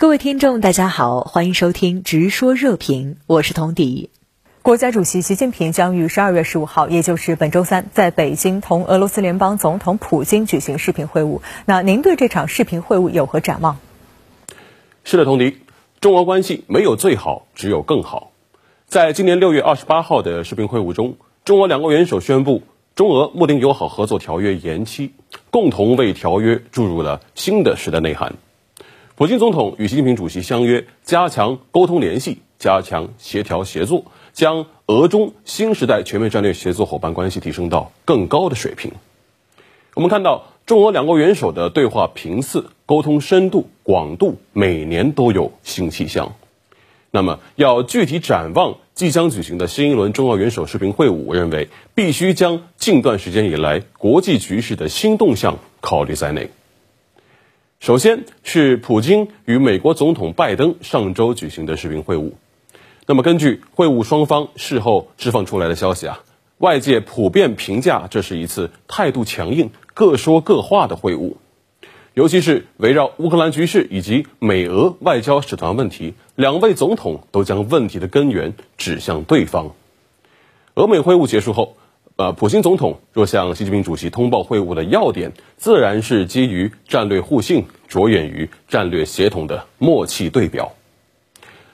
各位听众，大家好，欢迎收听《直说热评》，我是童迪。国家主席习近平将于十二月十五号，也就是本周三，在北京同俄罗斯联邦总统普京举行视频会晤。那您对这场视频会晤有何展望？是的，童迪，中俄关系没有最好，只有更好。在今年六月二十八号的视频会晤中，中俄两国元首宣布中俄睦邻友好合作条约延期，共同为条约注入了新的时代内涵。普京总统与习近平主席相约加强沟通联系，加强协调协作，将俄中新时代全面战略协作伙伴关系提升到更高的水平。我们看到中俄两国元首的对话频次、沟通深度、广度，每年都有新气象。那么，要具体展望即将举行的新一轮中俄元首视频会晤，我认为必须将近段时间以来国际局势的新动向考虑在内。首先是普京与美国总统拜登上周举行的视频会晤。那么，根据会晤双方事后释放出来的消息啊，外界普遍评价这是一次态度强硬、各说各话的会晤。尤其是围绕乌克兰局势以及美俄外交使团问题，两位总统都将问题的根源指向对方。俄美会晤结束后。呃，普京总统若向习近平主席通报会晤的要点，自然是基于战略互信、着眼于战略协同的默契对表。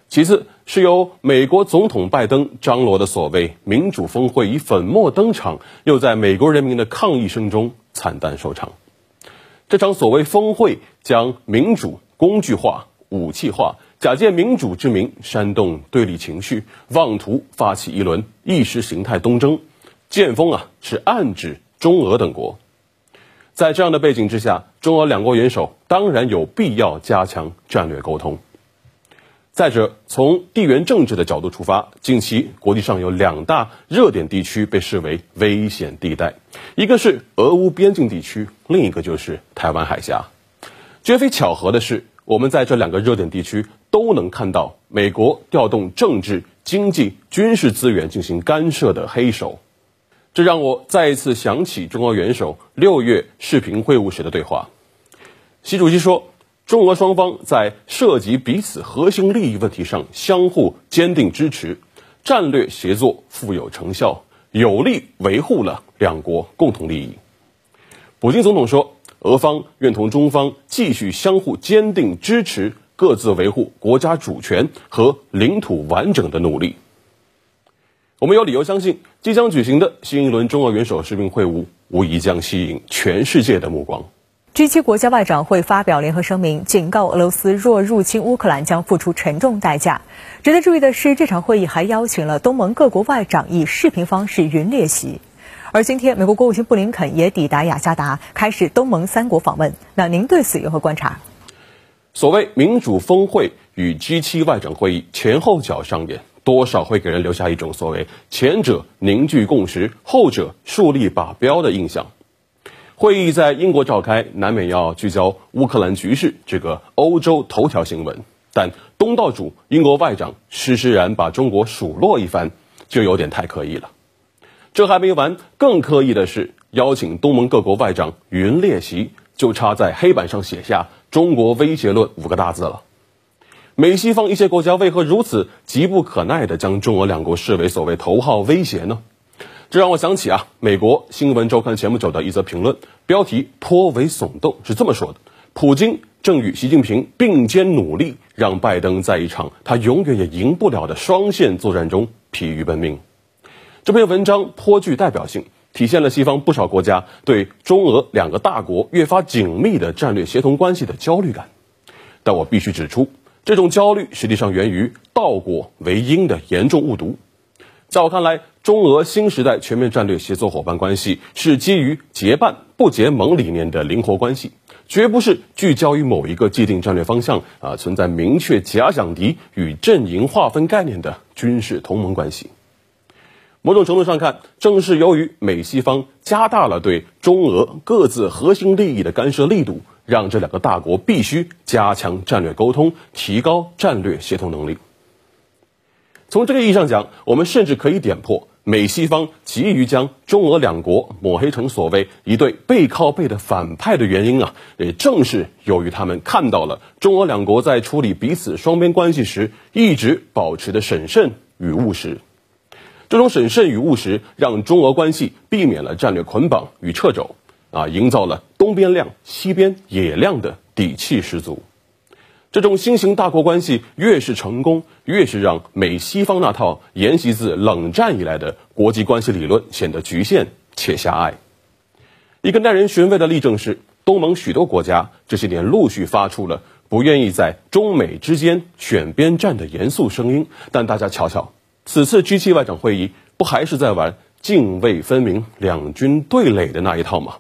其次，是由美国总统拜登张罗的所谓民主峰会以粉墨登场，又在美国人民的抗议声中惨淡收场。这场所谓峰会将民主工具化、武器化，假借民主之名煽动对立情绪，妄图发起一轮意识形态东征。剑锋啊，是暗指中俄等国。在这样的背景之下，中俄两国元首当然有必要加强战略沟通。再者，从地缘政治的角度出发，近期国际上有两大热点地区被视为危险地带，一个是俄乌边境地区，另一个就是台湾海峡。绝非巧合的是，我们在这两个热点地区都能看到美国调动政治、经济、军事资源进行干涉的黑手。这让我再一次想起中俄元首六月视频会晤时的对话。习主席说，中俄双方在涉及彼此核心利益问题上相互坚定支持，战略协作富有成效，有力维护了两国共同利益。普京总统说，俄方愿同中方继续相互坚定支持，各自维护国家主权和领土完整的努力。我们有理由相信，即将举行的新一轮中俄元首视频会晤，无疑将吸引全世界的目光。G7 国家外长会发表联合声明，警告俄罗斯若入侵乌克兰将付出沉重代价。值得注意的是，这场会议还邀请了东盟各国外长以视频方式云列席。而今天，美国国务卿布林肯也抵达雅加达，开始东盟三国访问。那您对此有何观察？所谓民主峰会与 G7 外长会议前后脚上演。多少会给人留下一种所谓前者凝聚共识，后者树立靶标的印象。会议在英国召开，难免要聚焦乌克兰局势这个欧洲头条新闻。但东道主英国外长施施然把中国数落一番，就有点太刻意了。这还没完，更刻意的是邀请东盟各国外长云列席，就差在黑板上写下“中国威胁论”五个大字了。美西方一些国家为何如此急不可耐地将中俄两国视为所谓头号威胁呢？这让我想起啊，美国新闻周刊前不久的一则评论，标题颇为耸动，是这么说的：“普京正与习近平并肩努力，让拜登在一场他永远也赢不了的双线作战中疲于奔命。”这篇文章颇具代表性，体现了西方不少国家对中俄两个大国越发紧密的战略协同关系的焦虑感。但我必须指出。这种焦虑实际上源于倒果为因的严重误读。在我看来，中俄新时代全面战略协作伙伴关系是基于结伴不结盟理念的灵活关系，绝不是聚焦于某一个既定战略方向啊存在明确假想敌与阵营划分概念的军事同盟关系。某种程度上看，正是由于美西方加大了对中俄各自核心利益的干涉力度。让这两个大国必须加强战略沟通，提高战略协同能力。从这个意义上讲，我们甚至可以点破美西方急于将中俄两国抹黑成所谓一对背靠背的反派的原因啊，也正是由于他们看到了中俄两国在处理彼此双边关系时一直保持的审慎与务实。这种审慎与务实，让中俄关系避免了战略捆绑与掣肘，啊，营造了东边亮西边也亮的底气十足。这种新型大国关系越是成功，越是让美西方那套沿袭自冷战以来的国际关系理论显得局限且狭隘。一个耐人寻味的例证是，东盟许多国家这些年陆续发出了不愿意在中美之间选边站的严肃声音。但大家瞧瞧，此次 G7 外长会议不还是在玩泾渭分明、两军对垒的那一套吗？